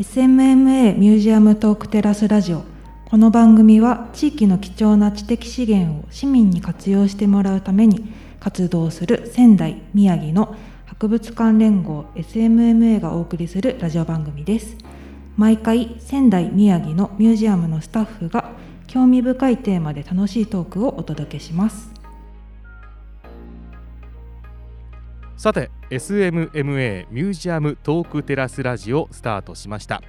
SMMA ミュージアムトークテラスラジオこの番組は地域の貴重な知的資源を市民に活用してもらうために活動する仙台宮城の博物館連合 SMMA がお送りするラジオ番組です。毎回仙台宮城のミュージアムのスタッフが興味深いテーマで楽しいトークをお届けします。さて SMMA ミュージアムトークテラスラジオスタートしました。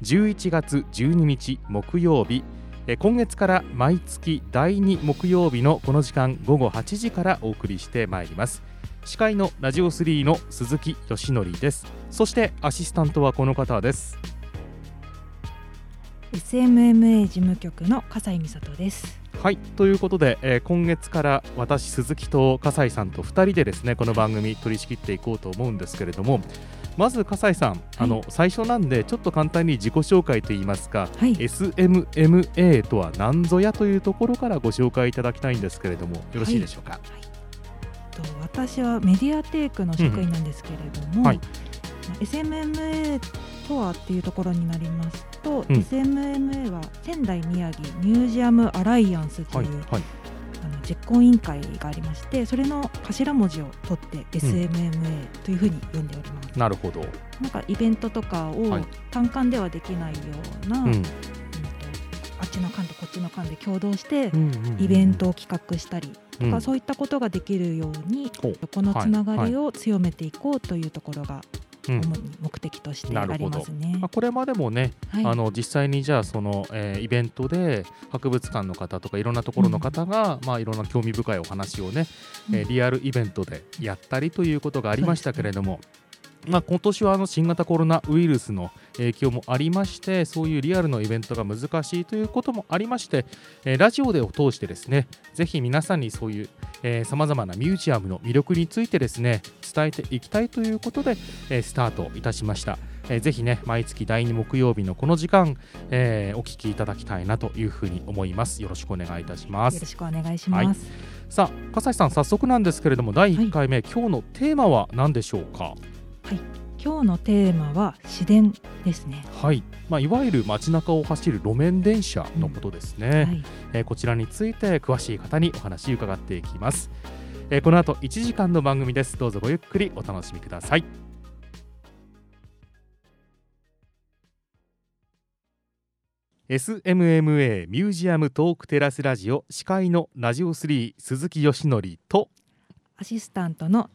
11月12日木曜日。今月から毎月第2木曜日のこの時間午後8時からお送りしてまいります。司会のラジオ3の鈴木よしのりです。そしてアシスタントはこの方です。SMMA 事務局の笠井美里です。はいということで、えー、今月から私鈴木と笠井さんと2人でですねこの番組取り仕切っていこうと思うんですけれどもまず笠井さん、はい、あの最初なんでちょっと簡単に自己紹介といいますか、はい、SMMA とは何ぞやというところからご紹介いただきたいんですけれどもよろしいでしょうか、はい。と私はメディアテイクの職員なんですけれども、うんはい、SMMA とはっていうところになりますと、うん、SMMA は仙台宮城ミュージアムアライアンスという、はいはい、あの実行委員会がありましてそれの頭文字を取って SMMA というふうに呼んでおります。なるほど。なんかイベントとかを単館ではできないような、うん。あっちの館とこっちの館で共同してイベントを企画したりとか、そういったことができるように、このつながりを強めていこうというところが目的としてありますね。まあ、これまでもね、はい、あの実際にじゃあその、えー、イベントで博物館の方とかいろんなところの方が、うん、まあいろんな興味深いお話をね、うん、えー、リアルイベントでやったりということがありましたけれども。まあ、今年はあの新型コロナウイルスの影響もありましてそういうリアルのイベントが難しいということもありまして、えー、ラジオでを通してですねぜひ皆さんにそういうさまざまなミュージアムの魅力についてですね伝えていきたいということで、えー、スタートいたしました。えー、ぜひね毎月第2木曜日のこの時間、えー、お聞きいただきたいなというふうに思います。よろしくお願いいたします。よろしくお願いします、はい、さあ笠井さん早速なんですけれども第1回目、はい、今日のテーマは何でしょうか？はい、今日のテーマは市電ですね。はい、まあいわゆる街中を走る路面電車のことですね。うんはい、えー、こちらについて詳しい方にお話伺っていきます。えー、この後1時間の番組です。どうぞごゆっくりお楽しみください。SMMA ミュージアムトークテラスラジオ司会のラジオ3鈴木よしのりとアシスタントの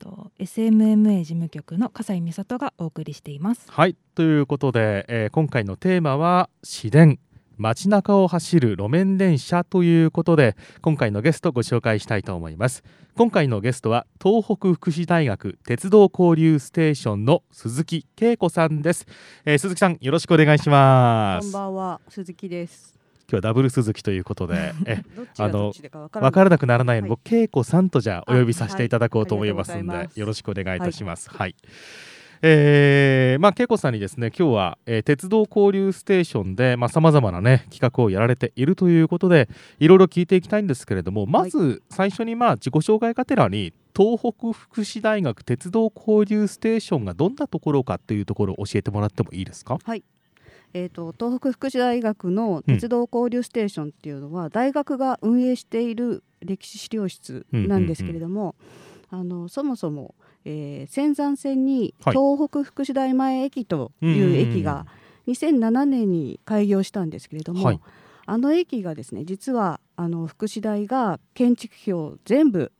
と SMMA 事務局の笠井美里がお送りしています。はいということで、えー、今回のテーマは市電街中を走る路面電車ということで今回のゲストご紹介したいと思います。今回のゲストは東北福祉大学鉄道交流ステーションの鈴木恵子さんです、えー、鈴木さんよろしくお願いします。こんばんは鈴木です今日はダブル鈴木ということで えあの分からなくならないように、はい、僕恵子さんとじゃあお呼びさせていただこうと思いますので、はい、よろしくお願いいたします。はい、はい。えー、まあ恵子さんにですね今日は、えー、鉄道交流ステーションでさまざ、まなね企画をやられているということでいろいろ聞いていきたいんですけれどもまず最初にまあ自己紹介がてらに東北福祉大学鉄道交流ステーションがどんなところかっていうところを教えてもらってもいいですか？はいえーと、東北福祉大学の鉄道交流ステーションっていうのは、うん、大学が運営している歴史資料室なんですけれども、あのそもそも、えー、仙山線に東北福祉大前駅という駅が2007年に開業したんですけれども、はい、あの駅がですね実はあの福祉大が建築費を全部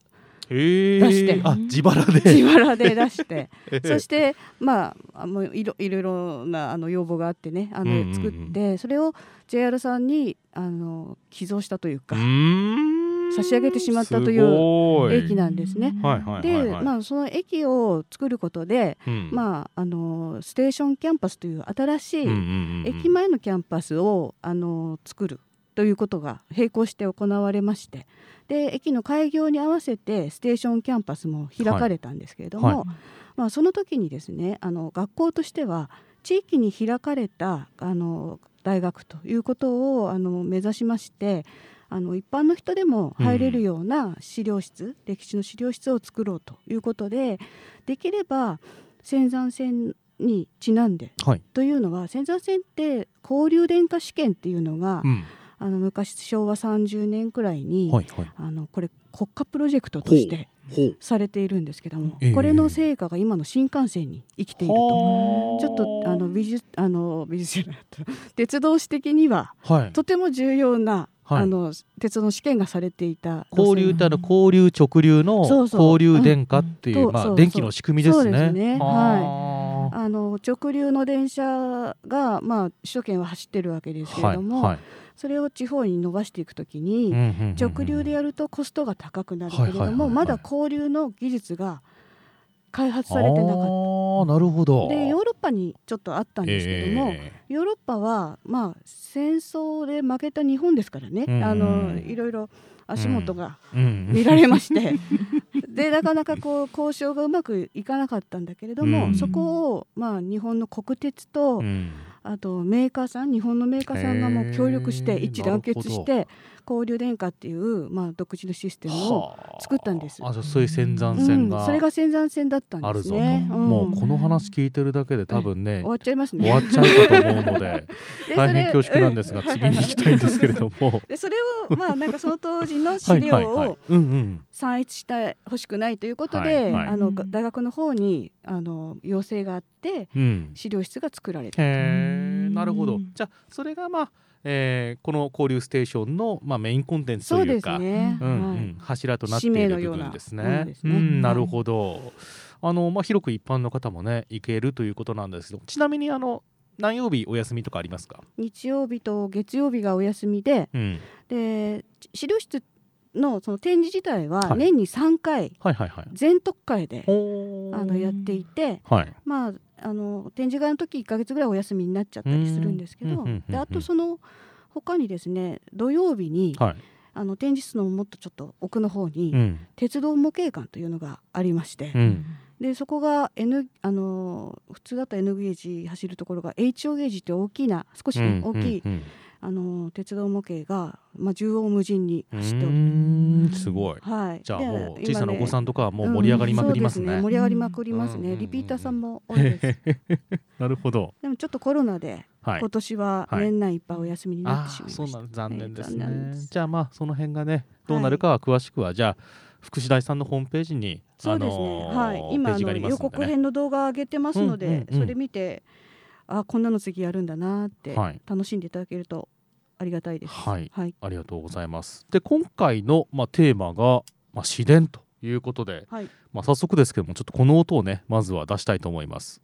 出して。あ自腹で。自腹で出して。そしてまあもういろいろいろなあの要望があってねあの作ってそれを JR さんにあの寄贈したというか。差し上げてしまったという駅なんですね。で、まあその駅を作ることで、うん、まああのステーションキャンパスという新しい駅前のキャンパスをあの作るということが並行して行われまして、で駅の開業に合わせてステーションキャンパスも開かれたんですけれども、はい。はい、まあ、その時にですねあの学校としては地域に開かれたあの大学ということをあの目指しましてあの一般の人でも入れるような資料室、うん、歴史の資料室を作ろうということでできれば仙山線にちなんで、はい、というのは仙山線って交流電化試験っていうのが、うん、あの昔昭和30年くらいに、はいはい、あのこれ国家プロジェクトとしてされているんですけども、これの成果が今の新幹線に生きていると、ちょっとあの美術あの美術 鉄道史的には、はい、とても重要なはい、あの鉄道の試験がされていた交流ってあの交流直流の交流電化っていう、まあ電気の仕組みですね。そうですね。はい。あの直流の電車がまあ首都圏は走ってるわけですけれども、はいはい、それを地方に伸ばしていくときに、直流でやるとコストが高くなるけれども、まだ交流の技術が開発されてなかった。なるほど。でヨーロッパにちょっとあったんですけども、えー、ヨーロッパは、まあ、戦争で負けた日本ですからね、うん、あのいろいろ足元が見られまして、うん、でなかなかこう交渉がうまくいかなかったんだけれども、うん、そこを、まあ、日本の国鉄と、あとメーカーさん日本のメーカーさんがもう協力して一致団結して交流電化っていう、まあ、独自のシステムを作ったんです。あそういう仙山線が、うん、それが仙山線だったんですね。うん、もうこの話聞いてるだけで多分ね、終わっちゃいますね。終わっちゃうかと思うので 大変恐縮なんですが、次に行きたいんですけれども。でそれをまあ なんかその当時の資料を算出してほしくないということで、あの大学の方にあの要請があって、資料室が作られた。なるほど。じゃあそれがまあえー、この交流ステーションの、まあ、メインコンテンツというか、ね。うんうん、柱となっている部分ですね。すね。うん、なるほど、あのまあ、広く一般の方もね行けるということなんですけどちなみにあの何曜日お休みとかありますか？日曜日と月曜日がお休みで、うん、で資料室のその展示自体は年に3回、全特会であのやっていて、はい、まああの展示会の時1か月ぐらいお休みになっちゃったりするんですけどであとその他にですね土曜日に、はい、あの展示室のもっとちょっと奥の方に、うん、鉄道模型館というのがありまして、うん、でそこが、N、あの普通だと N ゲージ走るところが HO ゲージって大きな少し、ね、大きい、あの鉄道模型が、まあ、縦横無尽に走っておるす。ごい、はい、じゃあもう小さなお子さんとかはもう盛り上がりまくりますね。うんすね、盛り上がりまくりますね、リピーターさんも多いです。なるほど。でもちょっとコロナで、はい、今年は年内いっぱいお休みになってしまいました、はい、そうなん残念ですね、ね、じゃあまあその辺がねどうなるかは詳しくは、はい、じゃあ福祉大さんのホームページにそうですね、はい、今の予告編の動画上げてますので、うんうんうん、それ見てあこんなの次やるんだなって楽しんでいただけるとありがたいです。はい、はい、ありがとうございます。で今回のまあテーマがまあ自然ということで、はい、まあ早速ですけどもちょっとこの音をねまずは出したいと思います。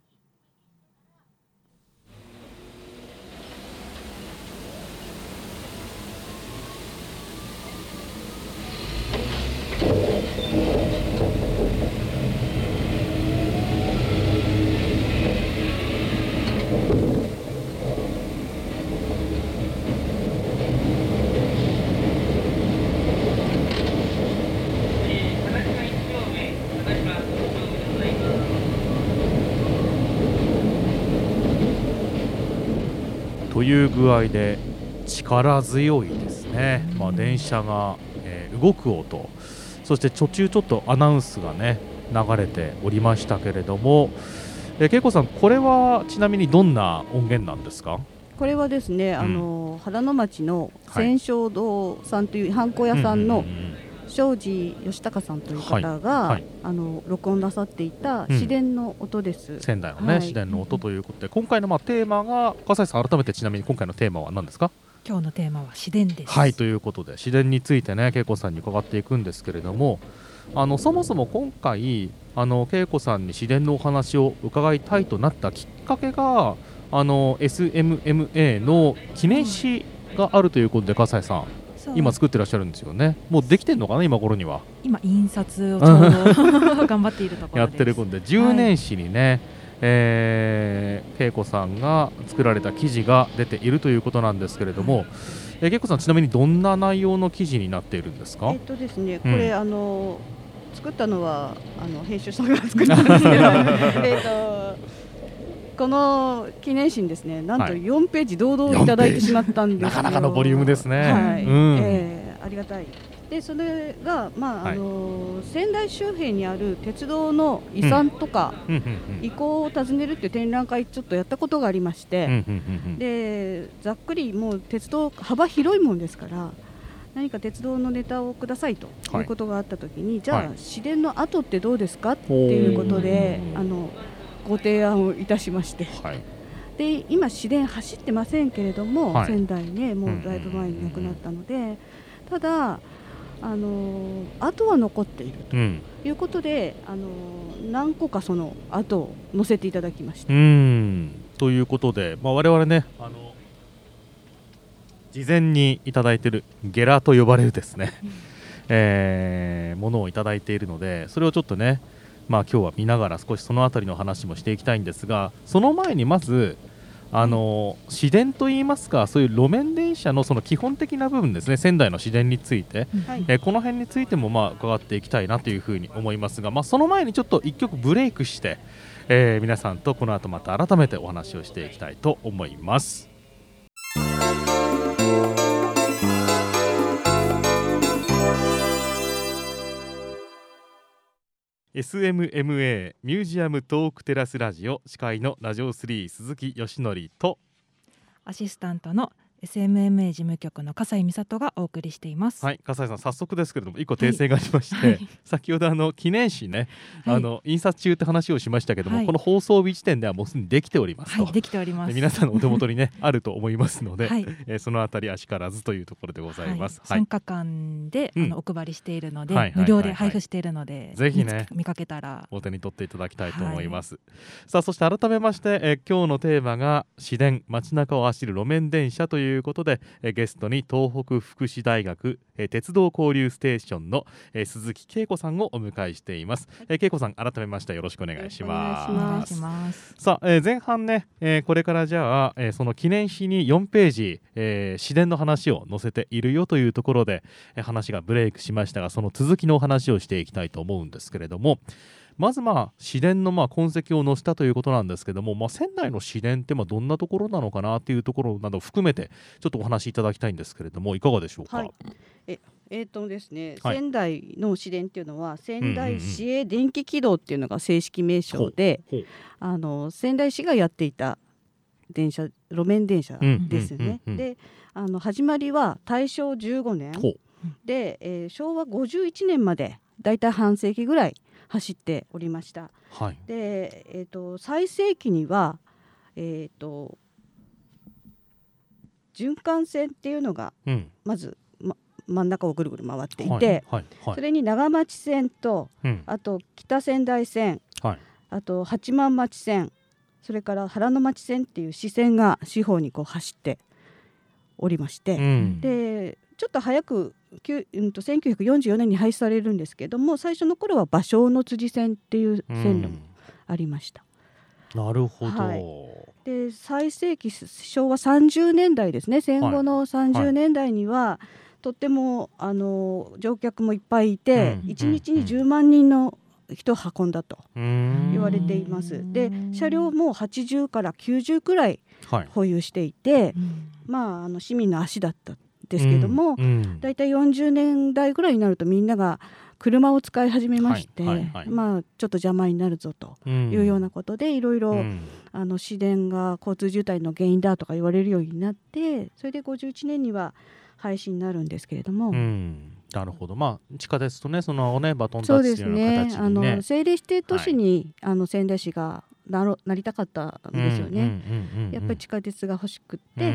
という具合で力強いですね、まあ、電車が、えー、動く音。そして途中ちょっとアナウンスがね流れておりましたけれども、えー、恵子さんこれはちなみにどんな音源なんですか？これはですね、うん、あの原野町の千勝堂さんというハンコ屋さんの庄司義隆さんという方が、はいはい、あの録音なさっていた市電の音です、うん、仙台のね、はい、市電の音ということで今回のまあテーマが笠井さん改めてちなみに今回のテーマは何ですか？今日のテーマは市電です。はいということで市電についてね恵子さんに伺っていくんですけれどもあのそもそも今回あの恵子さんに市電のお話を伺いたいとなったきっかけがあの SMMA の記念誌があるということで笠井さん今作ってらっしゃるんですよね。もうできてるのかな今頃には。今印刷をちょうど頑張っているところやってることで。10年誌にね、はい、えー、恵子さんが作られた記事が出ているということなんですけれども、はい、えー、恵子さんちなみにどんな内容の記事になっているんですか？えっとですねこれ、うん、あの作ったのはあの編集者が作ったんですけど。えっとこの記念誌ですねなんと4ページ堂々いただいてしまったんですなかなかのボリュームですね、はい。うん、えー、ありがたい。でそれが、まああの仙台周辺にある鉄道の遺産とか、遺構を訪ねるっていう展覧会ちょっとやったことがありまして、でざっくりもう鉄道幅広いもんですから何か鉄道のネタをくださいとい。うことがあったときに、はい、じゃあ、市電の後ってどうですかっていうことであのご提案をいたしまして。はい。で今、市電走ってませんけれども、はい、仙台ね、もうだいぶ前に亡くなったので、ただ、あの後は残っているということで、うん、あの何個かその後を載せていただきました。うん。ということで、まあ、我々ねあの事前にいただいているゲラと呼ばれるですね、えー、ものをいただいているのでそれをちょっとねまあ今日は見ながら少しその辺りの話もしていきたいんですがその前にまずあの市電といいますかそういう路面電車のその基本的な部分ですね仙台の市電について、はい、えこの辺についてもまあ伺っていきたいなというふうに思いますが、まあ、その前にちょっと1曲ブレイクして、えー、皆さんとこの後また改めてお話をしていきたいと思います。SMMA ミュージアムトークテラスラジオ司会のラジオ3鈴木よしのりとアシスタントの SMMA 事務局の笠井美里がお送りしています。はい笠井さん早速ですけれども一個訂正がありまして、はい、先ほどあの記念誌ね、はい、あの印刷中って話をしましたけども、はい、この放送日時点ではもうすでにできておりますと、できております。皆さんのお手元にねあると思いますので、はい、えー、そのあたりあしからずというところでございます、はい。参加館で、あのお配りしているので、無料で配布しているのでぜひね見かけたら。お手に取っていただきたいと思います、さあそして改めまして、えー、今日のテーマが市電街中を走る路面電車ということで、えーゲストに東北福祉大学、え鉄道交流ステーションの、え鈴木恵子さんをお迎えしています、え恵子さん改めましてよろしくお願いします。さあ、え前半ね、えこれからじゃあ、えその記念碑に4ページ、え市電の話を載せているよというところで、え話がブレイクしましたがその続きのお話をしていきたいと思うんですけれどもまずまあ市電のまあ痕跡を載せたということなんですけども、まあ、仙台の市電ってまあどんなところなのかなというところなど含めてちょっとお話しいただきたいんですけれどもいかがでしょうか？はい、ええーとですね、はい、仙台の市電っていうのは仙台市営電気軌道っていうのが正式名称で、うんう。んう。ん、あの仙台市がやっていた電車路面電車ですよね。であの始まりは大正15年。で、えー、昭和51年までだいたい半世紀ぐらい走っておりました。はい、で、えーと、最盛期には、えーと、循環線っていうのがまず、ま、真ん中をぐるぐる回っていて、はいはいはい、それに長町線と、うん、あと北仙台線、あと八幡町線それから原の町線っていう支線が四方にこう走っておりまして、うん、でちょっと早くうんと1944年に廃止されるんですけども最初の頃は芭蕉の辻線っていう線路もありました。うん、なるほど、はい、で最盛期昭和30年代ですね。戦後の30年代には、はい、とってもあの乗客もいっぱいいて、うん、1日に10万人の人を運んだと言われています。で車両も80から90くらい保有していて、はい、まああの市民の足だったですけども、大体、うん、40年代ぐらいになるとみんなが車を使い始めまして、まあ、ちょっと邪魔になるぞというようなことで、いろいろ、あの市電が交通渋滞の原因だとか言われるようになってそれで51年には廃止になるんですけれども。うん。なるほど、まあ、地下鉄とね、そのね、バトンタッチのような形に、ね、ね。あの政令指定都市に、はい、あの仙台市がなろなりたかったんですよね。やっぱり地下鉄が欲しくって、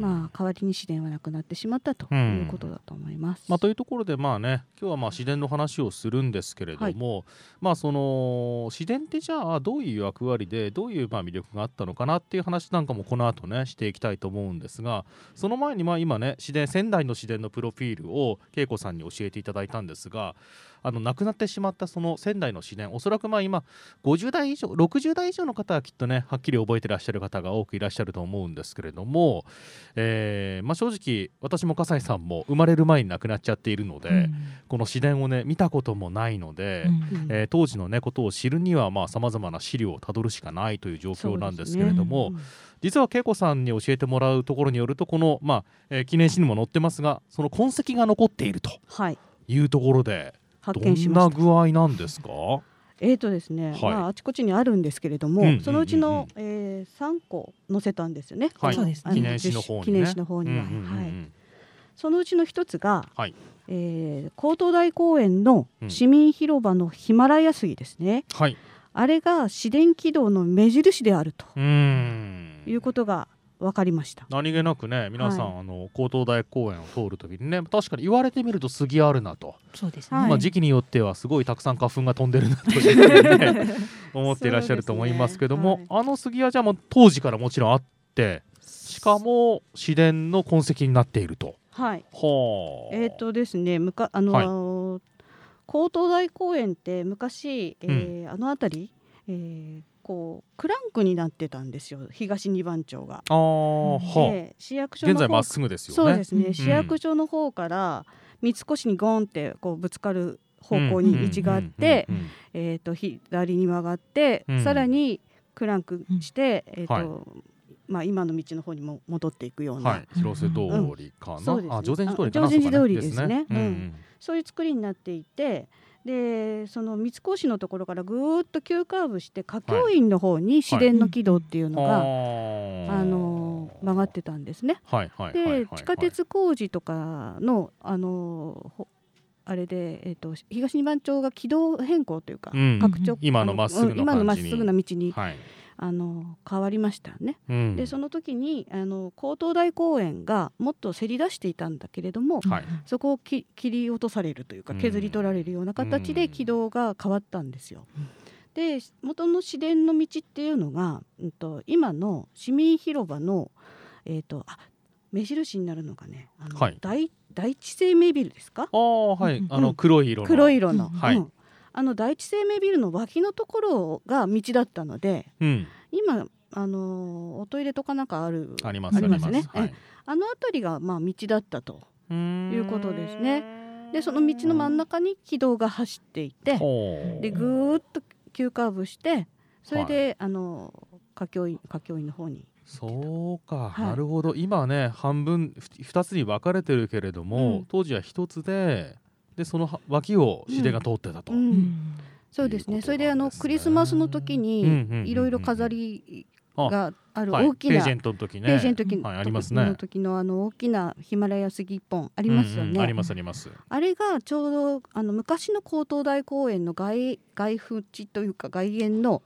まあ、代わりに市電はなくなってしまったということだと思います。まあ、というところで、まあね、今日はまあ市電の話をするんですけれども、はい、まあ、その市電ってじゃあどういう役割でどういうまあ魅力があったのかなっていう話なんかもこの後ねしていきたいと思うんですがその前にまあ今ね市電仙台の市電のプロフィールを恵子さんに教えていただいたんですがあの亡くなってしまったその仙台の市電おそらくまあ今50代以上60代以上の方はきっとねはっきり覚えてらっしゃる方が多くいらっしゃると思うんですけれども、えーまあ、正直私も笠井さんも生まれる前に亡くなっちゃっているので、うん、この市電をね見たこともないので、うん、えー、当時のねことを知るにはさまざ、まな資料をたどるしかないという状況なんですけれども。実は恵子さんに教えてもらうところによるとこの、まあえー、記念誌にも載ってますがその痕跡が残っていると。はいいうところで発見しどんなました。具合なんですか？えーとですね、はい。まああちこちにあるんですけれども、うんうんうんうん。そのうちの、えー、3個載せたんですよね。はい。そうですね。あの記念誌の方にね。記念誌の方には、うんうんうんうん。はい。そのうちの一つが、はい。えー、高等大公園のうん。市民広場のヒマラヤ杉ですね。はい。あれが市電軌道の目印であるとうーん。いうことが分かりました。何気なくね皆さん、はいあの高等大公園を通るときにね確かに言われてみると杉あるなと、そうですね、はいまあ、時期によってはすごいたくさん花粉が飛んでるなというね 思っていらっしゃると思いますけども、そうですねあの杉はじゃあもう当時からもちろんあってしかも市電の痕跡になっていると。はい。はあ。えっ、とですね、むかあのー高等大公園って昔、えーあの辺り、えーこうクランクになってたんですよ。東二番町が。で市役所の方現在まっすぐですよね。そうですね、ん。市役所の方から三越にゴンってこうぶつかる方向に道があって、うん。うん。うん。えー、と左に曲がって、うん。さらにクランクして、えーとはい。まあ、今の道の方にも戻っていくような、うんはい、広瀬通りかな、そうですね。あ常禅寺通りですね。うん。うんうん。そういう作りになっていてでその三越のところからぐーっと急カーブして花京院の方に市電の軌道っていうのが、あーあの曲がってたんですね。はいはいはいはいはい。で地下鉄工事とかのあのほあれで、えー、と東二番町が軌道変更というか、うん。拡張今のまっすぐ今のまっすぐな道に、はい、あの変わりましたね。うん。でその時にあの高等大公園がもっとせり出していたんだけれども、はい。そこをき切り落とされるというかうん。削り取られるような形うん。で軌道が変わったんですよ。で元の市電の道っていうのが、うん、と今の市民広場の、えー、とあ目印になるのがね。あの、はい。大第一生命ビルですか？ああはい、うん。あの黒い色の。黒い色の、うんはい。うんあの第一生命ビルの脇のところが道だったのでうん。今あのおトイレとかなんかあるありますありますね。はい。えあの辺りがまあ道だったということですね。でその道の真ん中に軌道が走っていてでぐーっと急カーブしてそれで、あの華僑院華僑院の方に。そうか、はい。なるほど。今ね半分ふ二つに分かれてるけれども、うん。当時は一つででそのは脇を市電が通ってたと、ううん。んそうですね。それであのクリスマスの時にいろいろ飾りあがあるはい。大きな、ページェントの時ね。ページェント時はい、ありますね。の時のあの大きなヒマラヤ杉一本ありますよね、うんうん。ありますあります。あれがちょうどあの昔の高等大公園の外外縁というか外苑の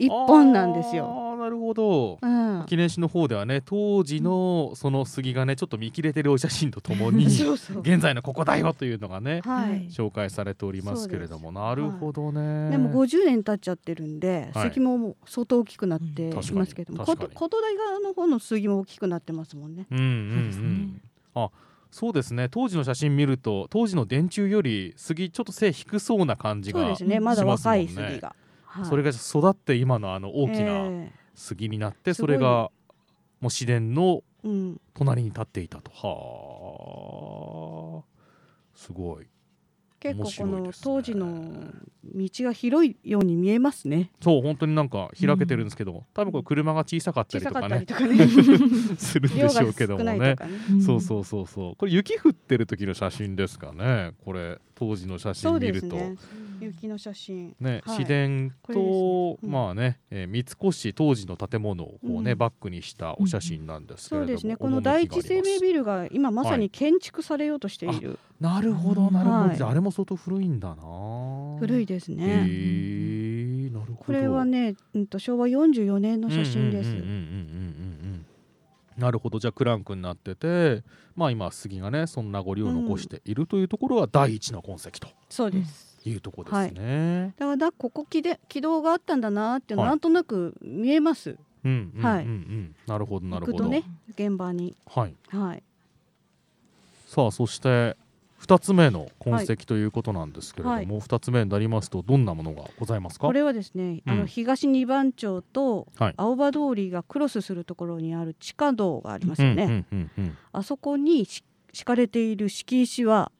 一本なんですよ。ああなるほど。うん、記念誌の方ではね当時のその杉がねちょっと見切れてるお写真とともに そうそう。現在のここだよというのがねはい、紹介されておりますけれども。なるほどね、でも50年経っちゃってるんで、はい。杉ももう相当大きくなっていますけども、琴大側の方の杉も大きくなってますもんね。うんうんうん。あそうですね。当時の写真見ると当時の電柱より杉ちょっと背低そうな感じがそうですね、まだしますもんね。若い杉が。はい。それが育って今のあの大きなえ杉になって、すごいそれがもう市電のえうん、隣に立っていたと。はあ。すごい。結構この当時の道が広いように見えますね。そう本当になんか開けてるんですけど、多分これ車が小さかったりとかね。かね、するんでしょうけど少もね。ね。そうそうそうそう。これ雪降ってる時の写真ですかね。これ当時の写真見ると。ね。雪の写真。ね、はい。市電と、ね。うん。まあね、えー三越当時の建物をこうね、うん。バックにしたお写真なんですけれども、そうですね。この第一生命ビルが今まさに建築されようとしている、なるほどなるほど、はい。ああれも相当古いんだな。古いですへね。ーなるほど。これはね、うんと昭和44年の写真です。うんうんうんなるほどじゃあクランクになっててまあ今杉がねその名残を残しているというところは第一の痕跡とそうです。いうところですね。だからだここ軌で軌道があったんだなってなんとなく見えます。うんうんうんうん、はいなるほどなるほど。ね現場に。はい。はい。さあそして2つ目の痕跡ということなんですけれども、はい。2つ目になりますとどんなものがございますか？これはですね、あうん。の東二番町とはい。青葉通りがクロスするところにある地下道がありますよね。うんうんうんうん。あそこにし敷かれている敷石は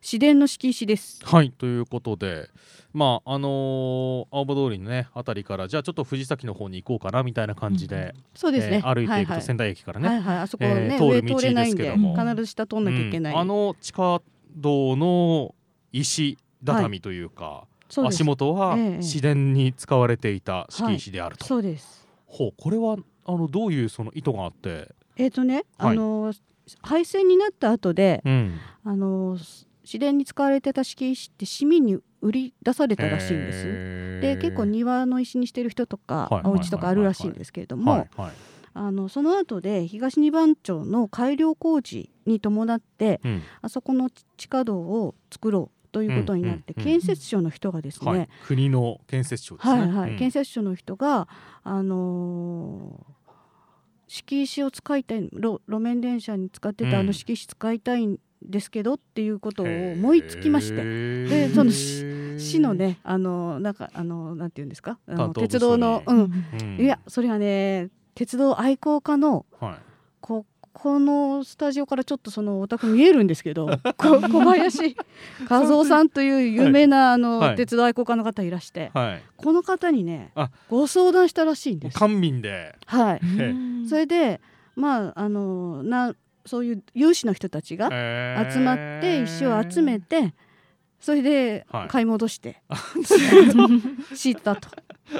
市電の敷石です。はいということでまああのー青葉通りのねあたりからじゃあちょっと藤崎の方に行こうかなみたいな感じで、そうですね。えー歩いていくははと仙台駅からね、はいはい、あそこね、えー通る道上通れないんでですけども。必ず下通んなきゃいけない。うん。あの地下道の石畳というか、はい。足元はええ。市電に使われていた敷石であると、そうです。ほうこれはあのどういうその意図があって、えっ、とね、はい。あの廃線になった後でうん、あの市電に使われてた敷石って市民に売り出されたらしいんです。へーで結構庭の石にしてる人とか、はい。お家とかあるらしいんですけれども、はい。はいあのその後で東二番町の改良工事に伴ってうん。あそこの地下道を作ろうということになって、建設省の人がですね、はい、国の建設庁ですね。はいはい、うん。建設省の人があのー敷石を使いたい路路面電車に使ってたあうん。の敷石使いたいんですけどっていうことを思いつきまして、てでその市市の、ねあのなんかあのなんていうんですか？あの鉄道の、うん、うん。いやそれはね鉄道愛好家のはい、ここのスタジオからちょっとそのお宅見えるんですけど こ小林和夫さんという有名なあの、はい。鉄道愛好家の方いらして、はい、この方にねあ。ご相談したらしいんです。官民で、はい、うんそれでまああのなそういう有志の人たちがえー。集まって石を集めてそれではい。買い戻して、知ったと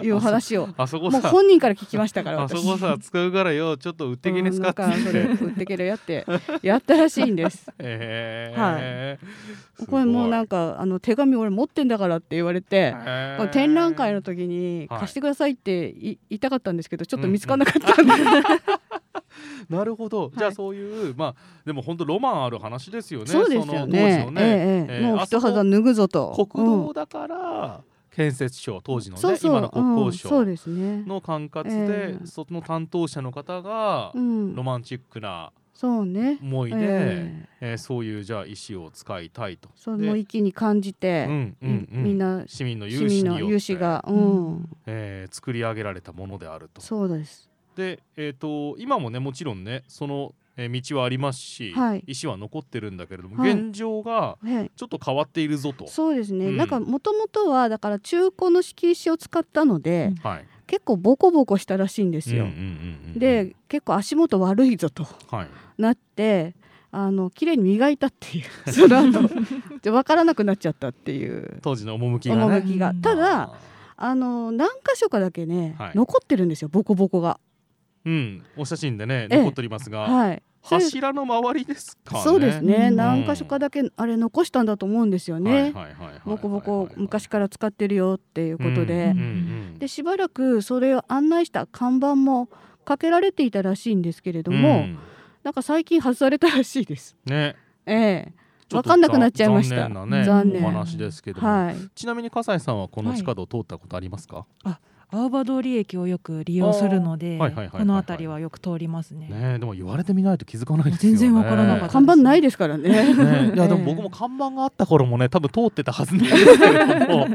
いう話を。あそこさ。もう本人から聞きましたからあそ私。こさ使うからよちょっと売ってきねすかって。うんなんかそれ売ってけるやってやったらしいんです。え。ーこれもうなんかかあの手紙俺持ってんだからって言われて、これ展覧会の時にはい貸してくださいってい言いたかったんですけどちょっと見つからなかったんで、なるほど、じゃあそういうまあでも本当ロマンある話ですよねそうですよその当時ねの。ね、ええええもう一肌脱ぐぞと。国道だから、建設省当時のね今の国交省。の管轄で、ええその担当者の方がうんロマンチックなそうね。思いで、えええーそういうじゃあ石を使いたいと。そでの域に感じて、うんうんうんみんな市民の市有志によって有志が、うん、えー作り上げられたものであると。そうです。で、えー、と今もねもちろんねその、えー道はありますし、はい石は残ってるんだけれども、はい現状がはい。ちょっと変わっているぞと。そうですね。うんなんかもともとはだから中古の敷石を使ったので、はい、結構ボコボコしたらしいんですよ。うんうんうんうんで結構足元悪いぞとはい、なってあの綺麗に磨いたっていう その後で分からなくなっちゃったっていう当時の趣がね。趣がうんただあの何箇所かだけね、はい残ってるんですよボコボコが。うん、お写真でねええ。残っておりますが、はい。柱の周りですかね。そうですね、うん。何箇所かだけあれ残したんだと思うんですよね。はいはいはいはいはいボコボコ昔から使ってるよっていうことで、でしばらくそれを案内した看板もかけられていたらしいんですけれども、うん。なんか最近外されたらしいです。ね。ええ。ちょっとわかんなくなっちゃいました。残念なね残念。お話ですけども、はい。ちなみに笠井さんはこの地下道を通ったことありますか、青葉通り駅をよく利用するのでこの辺りはよく通りますね。ねえでも言われてみないと気づかないですよね。全然わからなかった看板ないですからね。ねいやでも僕も看板があった頃もね多分通ってたはずなんですけれども。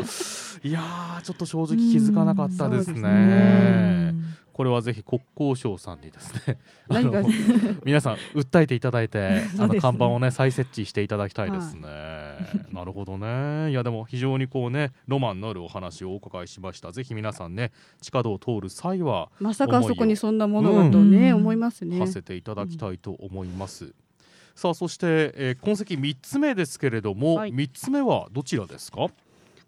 いやーちょっと正直気づかなかったですねこれはぜひ国交省さんにですね 皆さん訴えていただいて あの看板をね再設置していただきたいですね、なるほどね。いやでも非常にこうねロマンのあるお話をお伺いしました。ぜひ皆さんね地下道を通る際はまさかあそこにそんなものがとね、うん。思いますね。馳せていただきたいと思います、さあそして、えー、痕跡3つ目ですけれども、はい。3つ目はどちらですか、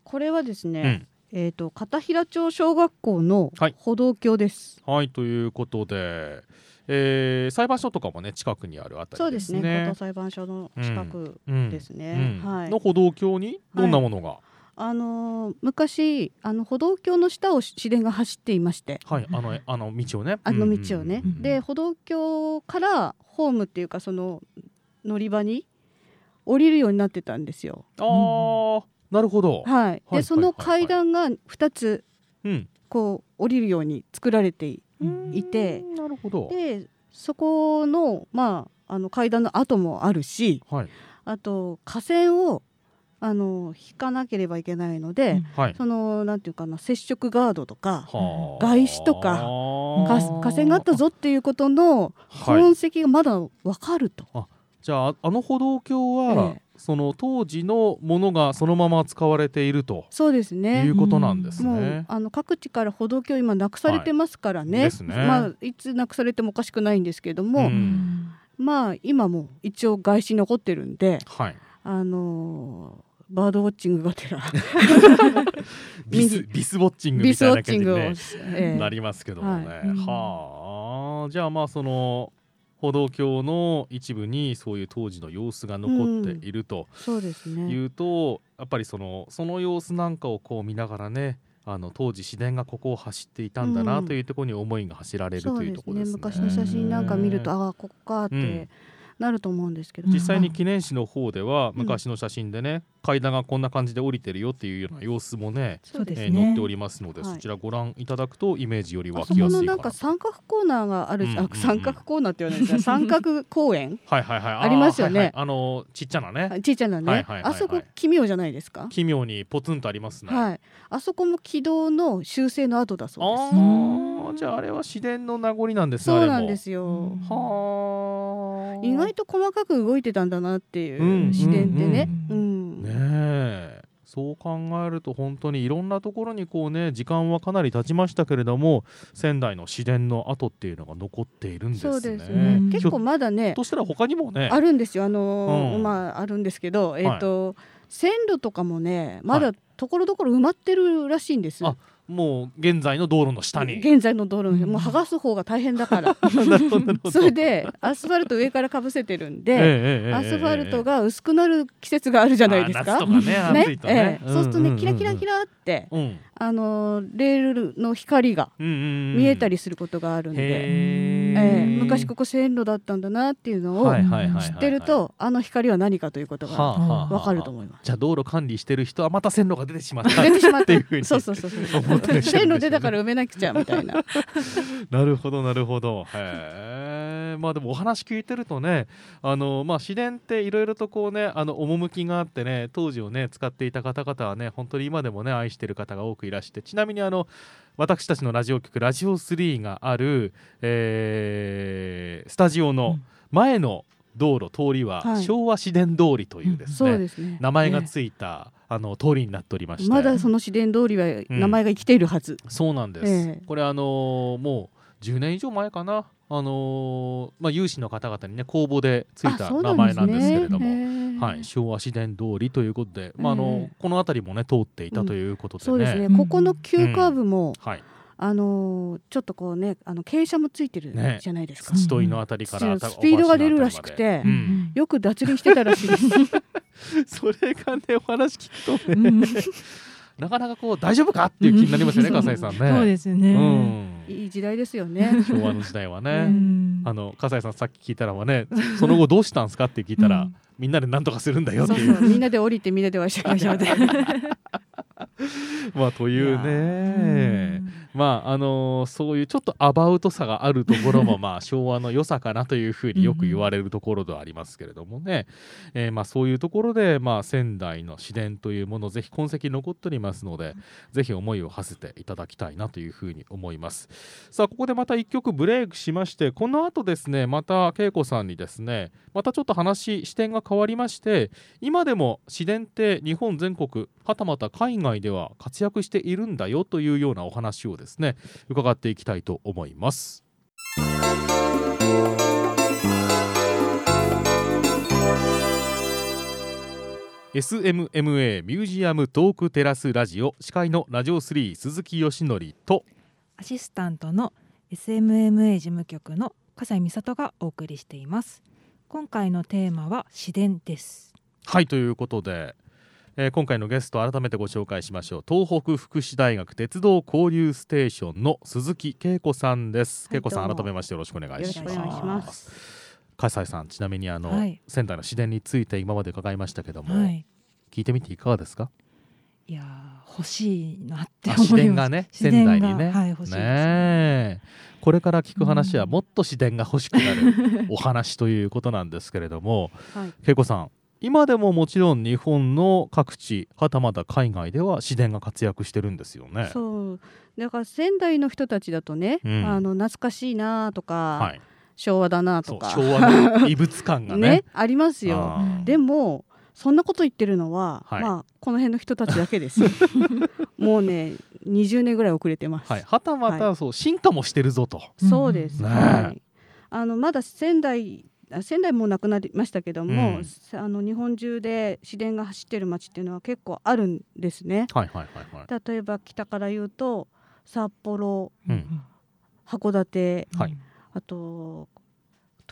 これはですうね、ん、えっ、と片平町小学校のはい歩道橋です。はいということで、えー裁判所とかもね近くにあるあたそうでね。りですすね。高等裁判所の近くうんですね。うんはいの。歩道橋にどんなものが、あのー昔あの歩道橋の下を市電が走っていまして、はい、あのあの道をねあの道をね。うんうんうんで歩道橋からホームっていうかその乗り場に降りるようになってたんですよ。あーなるほど、はい。はいでその階段が2つうん。こう降りるように作られていいて。うんなるほど。でそこのまああの階段の跡もあるしはい。あと架線をあの引かなければいけないので、うん。はい。そのなんていうかな接触ガードとかはあ。外資とかあー。か架線があったぞっていうことのはい。痕跡がまだわかると。じゃああの歩道橋は、ええその当時のものがそのまま使われているとそうですいねうことなんですもうね。あの各地から歩道橋今なくされてますからね,、はい。ね。まあ、いつなくされてもおかしくないんですけども、ううん。んまあ今も一応外資残ってるんで、はい。あのーバードウォッチングがてら。ビス ビスウォッチングみたいな感じに、ねえー、なりますけどもね。はい、はあ。じゃあまあその歩道橋の一部にそういう当時の様子が残っているというと、やっぱりそのその様子なんかをこう見ながらねあの当時市電がここを走っていたんだなというところに思いが走られる、というところですね。昔の写真なんか見るとああここかって、うんなると思うんですけど。実際に記念誌の方では昔の写真でね、階段がこんな感じで降りてるよっていうような様子もね,、そうですね。えー、載っておりますので、そちらご覧いただくとイメージより湧きやすいかな。なんか三角コーナーがある、あ三角コーナーって言わないですか？三角公園？はいはいはい。ありますよね。あのちっちゃなね。ちっちゃなね、あそこ奇妙じゃないですか？奇妙にポツンとありますね。はい。あそこも軌道の修正の後だそうです。じゃああれは自然の名残なんですね。そうなんですよ。はあ。意外と細かく動いてたんだなっていう視点でね。うん。ねえ。そう考えると本当にいろんなところにこうね時間はかなり経ちましたけれども仙台の市電の跡っていうのが残っているんですね。そうですね結構まだねとしたら他にもねあるんですよあのーうん、まああるんですけどえっ、ー、と、はい、線路とかもねまだところどころ埋まってるらしいんです。あもう現在の道路の下に。現在の道路のもう剥がす方が大変だから。それでアスファルト上からかぶせてるんで、えアスファルトが薄くなる季節があるじゃないですか。ねね。ええ、そうするとねキラキラキラって、うん、あのレールの光が見えたりすることがあるんで、ええ、昔ここ線路だったんだなっていうのを知ってるとあの光は何かということがわかると思います。じゃあ道路管理してる人はまた線路が出てしまった。出てしまっていうふうにそうそうそうそう。線路出たから埋めなくちゃみたいな。なるほどなるほど。へえ。まあでもお話聞いてるとねあのまあ市電っていろいろとこうねあの趣があってね当時をね使っていた方々はね本当に今でもね愛してる方が多くいらしてちなみにあの私たちのラジオ局ラジオ3がある、えー、スタジオの前の道路通りは昭和市電通りというですねうん。すね、名前がついた、ね、あの通りになっておりまして。まだその市電通りは名前が生きているはず、うん、そうなんです、えー、これあのー、もう10年以上前かなあのー、まあ、有志の方々にね公募でついた名前なんですけれども、ね、はい、昭和市電通りということで、まああのこの辺りもね通っていたということで、ね。うん、そうですね。ここの急カーブも、はい。あのー、ちょっとこうねあの傾斜もついてるじゃないですか。ね、土のあたりからスピードが出るらしくて、うん、よく脱輪してたらしいです。それがねお話聞くとね、うん、なかなかこう大丈夫かっていう気になりますよね、笠井さんね。そうですね、うん、いい時代ですよね。昭和の時代はね。あの笠井さんさっき聞いたらはね、その後どうしたんですかって聞いたら、みんなで何とかするんだよっていう。みんなで降りてみんなでお会いしましょう まあというね。まああのー、そういうちょっとアバウトさがあるところも まあ昭和の良さかなというふうによく言われるところではありますけれどもね、えー、まあそういうところでまあ仙台の市電というものぜひ痕跡残っておりますのでぜひ思いを馳せていただきたいなというふうに思います。さあここでまた1曲ブレイクしましてこの後ですねまた恵子さんにですねまたちょっと話視点が変わりまして今でも市電って日本全国はたまた海外では活躍しているんだよというようなお話をですね伺っていきたいと思います。SMMA ミュージアムトークテラスラジオ司会のラジオ3鈴木よしのりとアシスタントの SMMA 事務局の笠井美里がお送りしています今回のテーマは自然です。はいということでえー、今回のゲスト改めてご紹介しましょう。東北福祉大学鉄道交流ステーションの鈴木恵子さんです、はい、恵子さん改めましてよろしくお願いします。笠井さんちなみにあの、はい、仙台の市電について今まで伺いましたけども、はい、聞いてみていかがですか？いや欲しいなって思います。市電がね。仙台にね,、はい、欲しいね。これから聞く話はもっと市電が欲しくなるお話ということなんですけれども、はい、恵子さん今でももちろん日本の各地はたまた海外では自然が活躍してるんですよね。そう。だから仙台の人たちだとね、うん、あの懐かしいなとか、はい、昭和だなとか。昭和の異物感がね。ね、ありますよ。でもそんなこと言ってるのは、はい、まあこの辺の人たちだけです もうね20年ぐらい遅れてます。はい、はたまた、そう進化もしてるぞと。そうです。ね、はい。あのまだ仙台仙台もなくなりましたけども、うん、あの日本中で市電が走ってる街っていうのは結構あるんですね。はいはいはいはい、例えば北から言うと札幌、うん、函館、はい、あと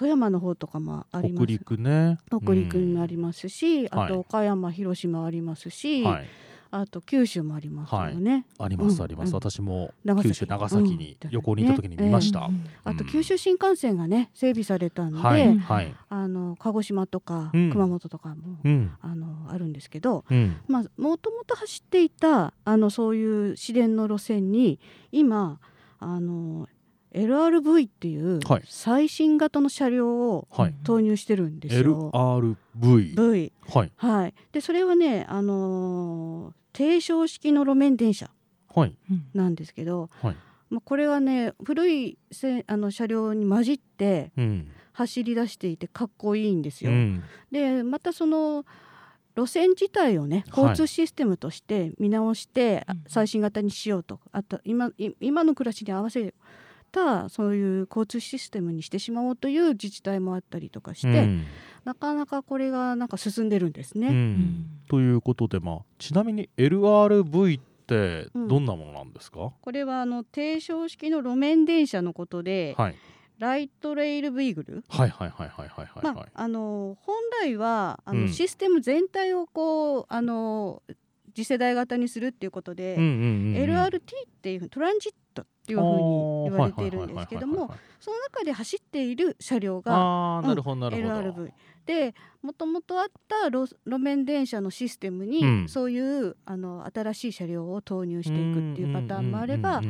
富山の方とかもあります。北陸ね。北陸もありますし、うん、あと岡山、広島ありますし、はい、あと九州もありますよね。はい、ありますあります、うん、私も九州長崎に旅行に行った時に見ました。ねえー、あと九州新幹線がね整備されたんで、はいはい、あの鹿児島とか熊本とかも、うん、あのあるんですけど、まあもともと走っていたあのそういう市電の路線に今あの LRV っていう最新型の車両を投入してるんですよ。はい、LRV、v、はい、はい、でそれはね、あのー、低床式の路面電車なんですけど、はい、まあ、これはね古いせあの車両に混じって走り出していてかっこいいんですよ。うん、でまたその路線自体をね交通システムとして見直して最新型にしようと、あと今今の暮らしに合わせるたそういう交通システムにしてしまおうという自治体もあったりとかして、うん、なかなかこれがなんか進んでるんですね。うん、ということで、まあ、ちなみに LRV ってどんなものなんですか、うん、これはあの低床式の路面電車のことで、はい、ライトレイルビーグル？はいはいはいはいはいはい、まあ、あの本来はあの、システム全体をこうあの次世代型にするっていうことで、LRT っていうトランジッいうふうに言われているんですけどもその中で走っている車両が、うん、LRV でもともとあった路面電車のシステムに、うん、そういうあの新しい車両を投入していくっていうパターンもあれば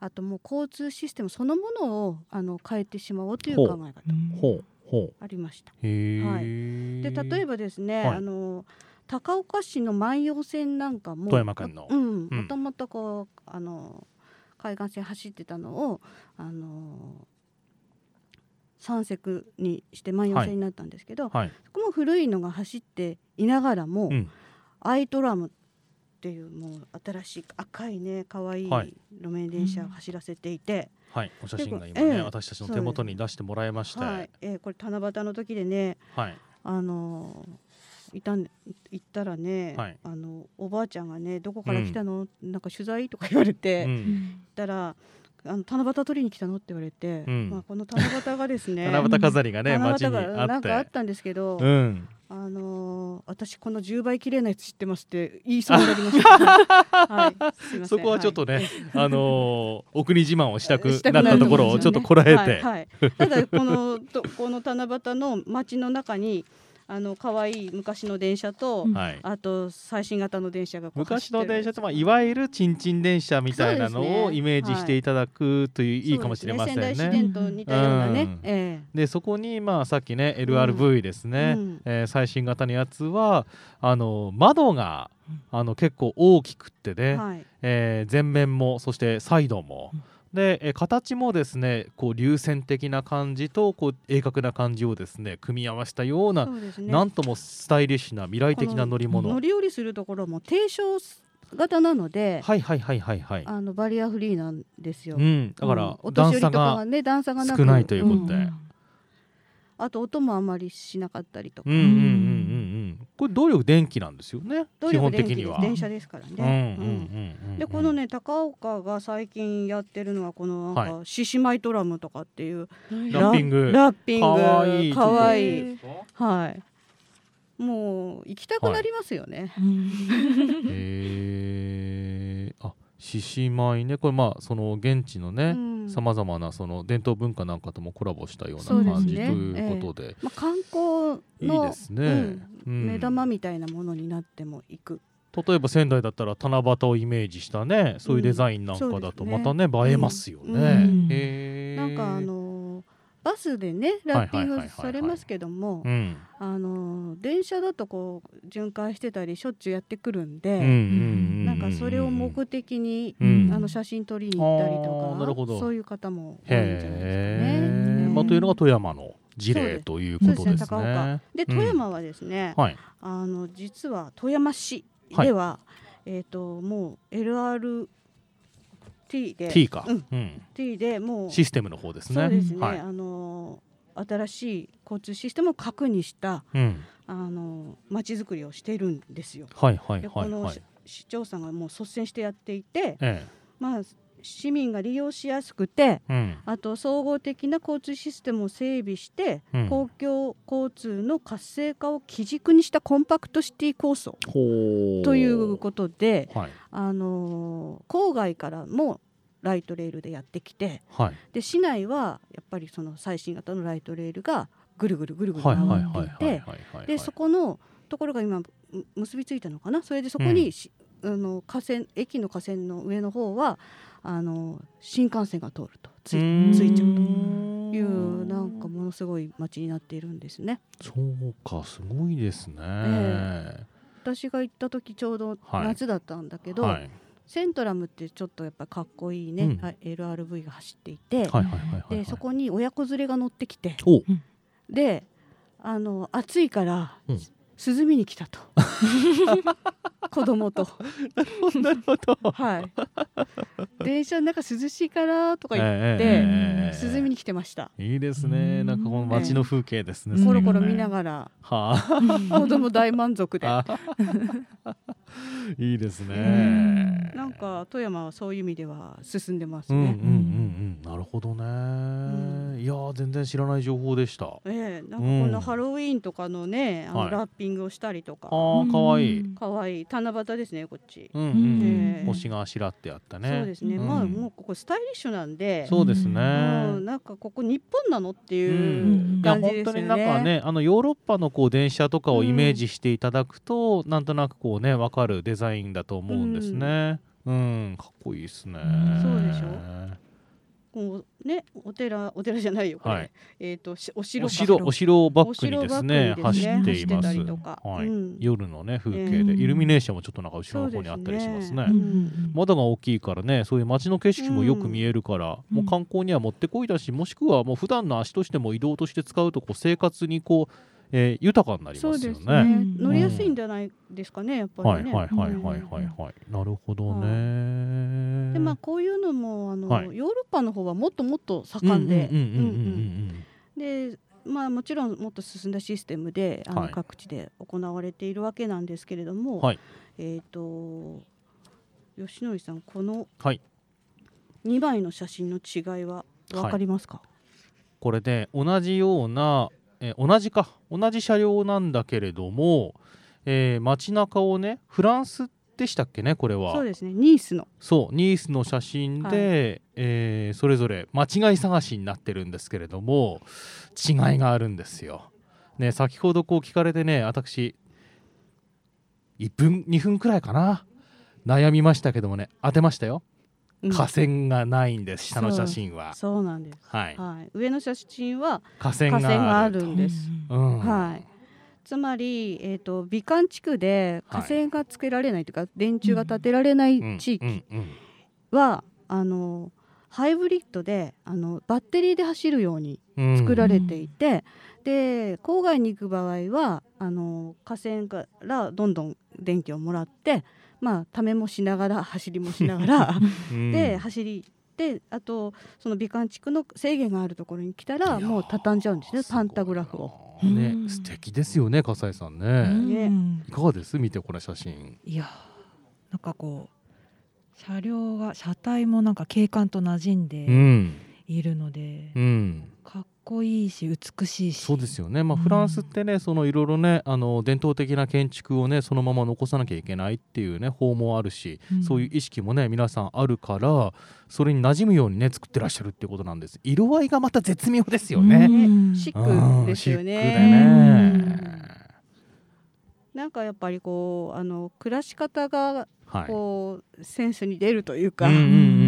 あともう交通システムそのものをあの変えてしまおうという考え方ありました。はい、で例えばですね、はい、あの高岡市の万葉線なんかも富山県の。もともとこうあの海岸線走ってたのをあの三石にして万葉線になったんですけど、はい。はい、そこも古いのが走っていながらも、うん、アイトラムっていうもう新しい赤いね可愛い路面電車を走らせていて、はい、お写真が今ね、えー、私たちの手元に出してもらいまして、はい。えー、これ七夕の時でね、はい、あのいたん行ったらね、はい、あのおばあちゃんがねどこから来たの、うん、なんか取材とか言われて、うん、行ったらあの七夕取りに来たの？って言われて、うん、まあ、この七夕がですね 七夕飾りがね街にあなんかあったんですけど、うん、あのー、私この10倍綺麗なやつ知ってますって言いそうになりました、はい、そこはちょっとね、はい、あのー、お国自慢をしたくなったところをちょっとこらえて、はい。はい、ただこのとこの七夕の街の中にあの可愛い昔の電車と、はい、あと最新型の電車が昔の電車と、まあ、いわゆるちんちん電車みたいなのをイメージしていただくという、い、いかもしれませんね。ね。仙台市電と似たようなね。うん。えー、でそこに、まあ、さっきね LRV ですね、うん、えー、最新型のやつはあの窓があの結構大きくってね、はい、えー、前面もそしてサイドも。うんでえ形もですねこう流線的な感じとこう鋭角な感じをですね組み合わせたような、ね、なんともスタイリッシュな未来的な乗り物。乗り降りするところも低床型なので、はいはいはいはいはい、あのバリアフリーなんですよ。うん、だから、うん、段差がね段差が少ないということで、うん、あと音もあまりしなかったりとか。うんうんうんうんこれ動力電気なんですよね。基本的には。電車ですからね。でこのね高岡が最近やってるのはこのなんか獅子舞トラムとかっていう。ラッピング。ラッピング。かわいい。はい。もう行きたくなりますよね、はい、へえあ獅子舞ね。これまあその現地のねさまざまなその伝統文化なんかともコラボしたような感じ、ね、ということで、えまあ、観光のいいですね、うん、目玉みたいなものになってもいく。例えば仙台だったら七夕をイメージしたねそういうデザインなんかだとまたね、映えますよね。なんかあのバスでねラッピングされますけどもあの電車だとこう巡回してたりしょっちゅうやってくるんで、なんかそれを目的に、あの写真撮りに行ったりとかそういう方も多いんじゃないですかね。まあ、というのが富山の事例ということですね。で、富山はですね、あの実は富山市では、えっ、ともう LR T で。T か、うん、T でもうシステムの方ですね。そうですね、はい、あの新しい交通システムを核にした、うん。あの街づくりをしているんですよ。はいはいはいはい。し市長さんがもう率先してやっていて、えまあ、市民が利用しやすくてえうん。あと総合的な交通システムを整備して、うん。公共交通の活性化を基軸にしたコンパクトシティ構想ということで、はい。あのー郊外からもライトレールでやってきてはい。で市内はやっぱりその最新型のライトレールがぐるぐるぐるぐるはい回はいはいはいっていてはい。でそこのところが今む結びついたのかな？それでそこにし、あの河川駅の河川の上の方はあの新幹線が通るとついついちゃうというなんかものすごい街になっているんですね。そうかすごいですね、え。私が行った時ちょうどはい。夏だったんだけど、はいセントラムってちょっとやっぱかっこいいね、うん。はい LRV が走っていて、そこに親子連れが乗ってきてお。であの暑いから、うん涼みに来たと。子供と。なるほどはい。電車の中涼しいからとか言って、ええええ涼みに来てました、いいですね。なんかこの街の風景ですね、うんコロコロ見なががらは子供大満足で。あ いいですうねなんか富山はそういう意味では進んでますうんうんうんね、うん。なるほどね、んいやー全然知らない情報でした。あええなんかこうん。のハロウィーンとかのね、あのはい。ラッピングをしたりとか、ーかわいい。かわいい。七夕ですねこっち、うんうん、ええ星があしらってあったね。そうですね、うん。まあもうここスタイリッシュなんで。そうですね、うん。なんかここ日本なのっていういや感じですよね。本当になんかねあのヨーロッパのこう電車とかをイメージしていただくと、なんとなくこうね分かるデザインだと思うんですね。うん、かっこいいですね。そうでしょこうねお寺お寺じゃないよこれ、はい。えっ、としお城お城お城をバックにですねね走っています。はい。うん。夜のね風景で、ええイルミネーションもちょっとなんか後ろの方にあったりしますね。そうですね。窓が大きいからねそういう街の景色もよく見えるから、うん。もう観光にはもってこいだしもしくはもう普段の足としても移動として使うとこう生活にこう、えー豊かになりそうますよね。ですね、うん。乗りやすいんじゃないですかねやっぱはいりね。はいはいはいはい。はい、なるほどね。でまあこういうのもあの、はい。ヨーロッパの方はもっともっと盛んで。うんうんうんうんうんうん。でまあもちろんもっと進んだシステムであの、はい。各地で行われているわけなんですけれども、はい。えっ、と吉野さんこのはい。2枚の写真の違いは分かりますか、これで同じような、えー同じか。同じ車両なんだけれども、えー街中をねフランスでしたっけねこれは。そうですね。ニースの。そうニースの写真で、はい。えーそれぞれ間違い探しになってるんですけれども違いがあるんですよ。ね先ほどこう聞かれてね私1分2分くらいかな。悩みましたけどもね当てましたよ。うん。河川がないんです下の写真は。そうなんです、はい。はい、上の写真は河川ががあるんです、うん。はい。つまり、えー、と美観地区で河川がつけられないというか、電柱が立てられないうん。地域うんうんは、あのハイブリッドであのバッテリーで走るようにうん作られていて、で郊外に行く場合はあの河川からどんどん電気をもらってまあためもしながら走りもしながら うん。で走りであとその美観地区の制限があるところに来たらもう畳んじゃうんですねパンタグラフを。ねうん。素敵ですよね笠井さんうね、んいかがです？見てこれ写真。いやなんかこう車両が車体もなんか景観と馴染んうでん。いるので、うん。かっこいいし美しいし。そうですよね、まあ、うん。フランスってね、そのいろいろねあの伝統的な建築をねそのまま残さなきゃいけないっていうね法もあるし、うん。そういう意識もね皆さんあるからそれに馴染むようにね作ってらっしゃるっていうことなんです。色合いがまた絶妙ですよね、うん。シうんックですよね。ね。なんかやっぱりこうあの暮らし方がはい。こう、センスに出るというか、うんうんうん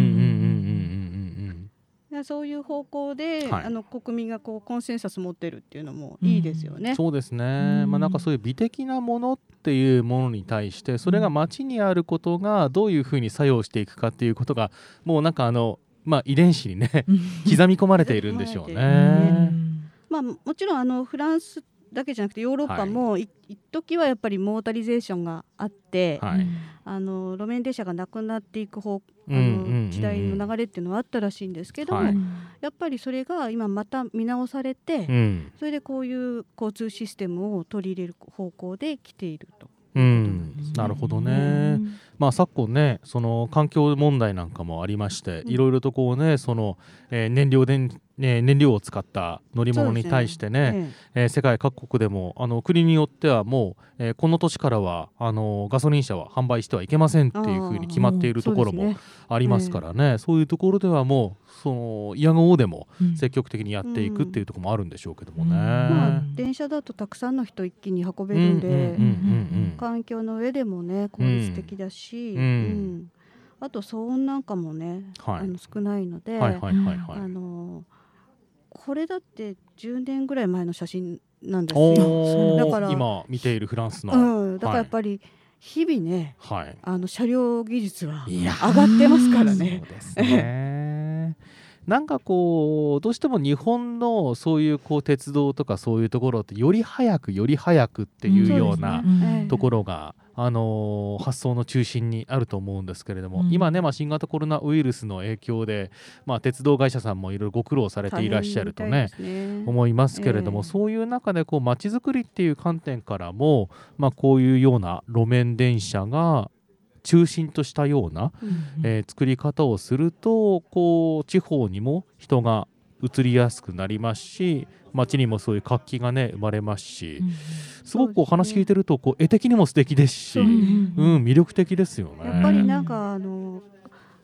そういう方向で、はいあの国民がこうコンセンサス持ってるっていうのもいいですよね。そうですね、うんまあ、なんかそういう美的なものっていうものに対してそれが街にあることがどういうふうに作用していくかっていうことがもうなんかあの、まあ、遺伝子にね 刻み込まれているんでしょうね。んまあもちろんあのフランスだけじゃなくてヨーロッパも一時はやっぱりモータリゼーションがあって、はい、あの路面電車がなくなっていく方あの時代の流れっていうのはあったらしいんですけども、はい、やっぱりそれが今また見直されて、うん、それでこういう交通システムを取り入れる方向で来ていると。うん、なるほどね。まあ、昨今ねその環境問題なんかもありまして、いろいろとこうねその、えー、燃料電ね、燃料を使った乗り物に対してね、ね。えー、世界各国でもあの国によってはもう、えー、この年からはあのガソリン車は販売してはいけませんっていうふうに決まっているところもありますからね、そういうところではもうその嫌がおでも積極的にやっていくっていうところもあるんでしょうけどもね、うん。まあ、電車だとたくさんの人一気に運べるんで環境の上でもね効率的だし、うん、うん。あと騒音なんかもね、はい、あの少ないので、はいはいはいはい、あのこれだって10年ぐらい前の写真なんですよ。だから今見ているフランスの、うん、だからやっぱり、日々ね、はい、あの車両技術は上がってますからね。そうですねなんかこうどうしても日本のそういうこう鉄道とかそういうところってより早くより早くっていうようなところが、あのー、発想の中心にあると思うんですけれども、うん、今ね、まあ、新型コロナウイルスの影響で、まあ、鉄道会社さんもいろいろご苦労されていらっしゃるとね、ね、思いますけれども、えー、そういう中でこう街づくりっていう観点からも、まあ、こういうような路面電車が中心としたような、うん、えー、作り方をするとこう地方にも人が移りやすくなりますし街にもそういう活気がね生まれますし、うん、すごくお話聞いてるとこう絵的にも素敵ですし、うん、うん、魅力的ですよね。やっぱりなんかあの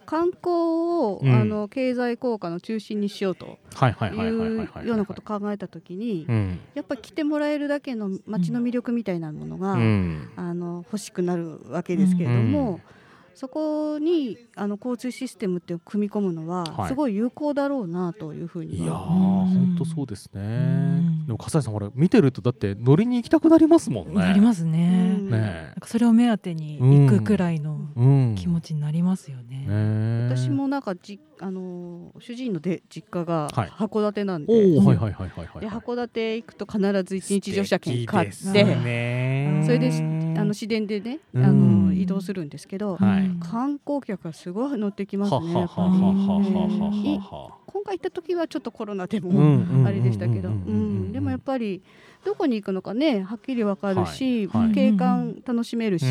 観光を、うん、あの経済効果の中心にしようというようなことを考えた時に、うん、やっぱり来てもらえるだけの街の魅力みたいなものが、うん、あの欲しくなるわけですけれども。そこにあの交通システムって組み込むのはすごい有効だろうなというふうにいや本当そうですね。でも笠井さんほら見てるとだって乗りに行きたくなりますもんね。なりますね。ねそれを目当てに行くくらいの気持ちになりますよね,、私もなんかじあの主人ので実家が函館なんで,、で函館行くと必ず一日乗車券買って、それであの市電でねあの移動するんですけど、観光客がすごい乗ってきますね。今回行った時はちょっとコロナでもあれでしたけど、でもやっぱりどこに行くのかねはっきりわかるし、景観楽しめるし。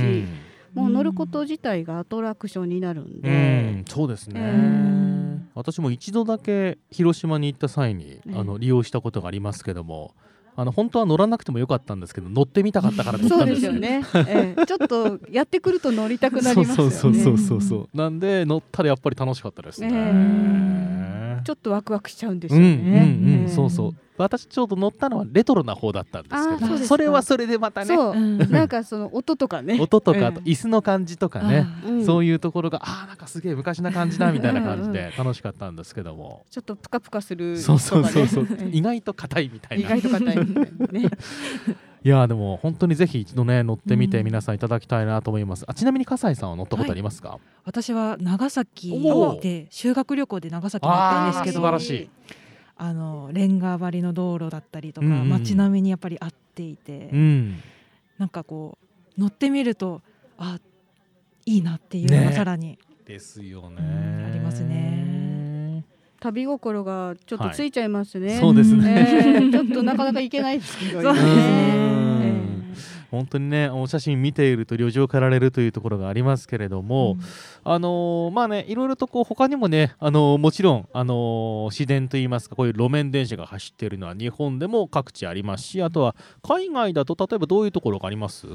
もう乗ること自体がアトラクションになるんで、うん、そうですね、えー、私も一度だけ広島に行った際に、あの利用したことがありますけどもあの本当は乗らなくてもよかったんですけど乗ってみたかったから乗ったんですよ。ね。ええ、ちょっとやってくると乗りたくなりますよね。そうそうそうそうなんで乗ったらやっぱり楽しかったですね。えー、ちょっとワクワクしちゃうんですよね。うんうんうん、そうそう。私ちょうど乗ったのはレトロな方だったんですけど。それはそれでまたね。なんかその音とかね。音とか、椅子の感じとかね、そういうところがあなんかすげえ昔な感じだみたいな感じで楽しかったんですけども。ちょっとプカプカする、そうそうそうそう。意外と硬いみたいな。意外と硬いみたいなねいやでも本当にぜひ一度ね乗ってみて皆さんいただきたいなと思います、うん、あちなみに笠井さんは乗ったことありますか、はい、私は長崎で修学旅行で長崎に行ったんですけど素晴らしい。あのレンガ張りの道路だったりとか、うん。うん、街並みにやっぱり合っていて、うん、なんかこう乗ってみるとあいいなっていうのがさらに、ね、ですよね、うん、ありますね。旅心がちょっとついちゃいますね。はい、そうですね、え。ー、ちょっとなかなか行けないですけど、そうですね。本当にねお写真見ていると旅情を駆られるというところがありますけれども、うん、あのー、まあねいろいろとこう他にもね、あのー、もちろん、あのー、自然といいますかこういう路面電車が走っているのは日本でも各地ありますしあとは海外だと例えばどういうところがあります？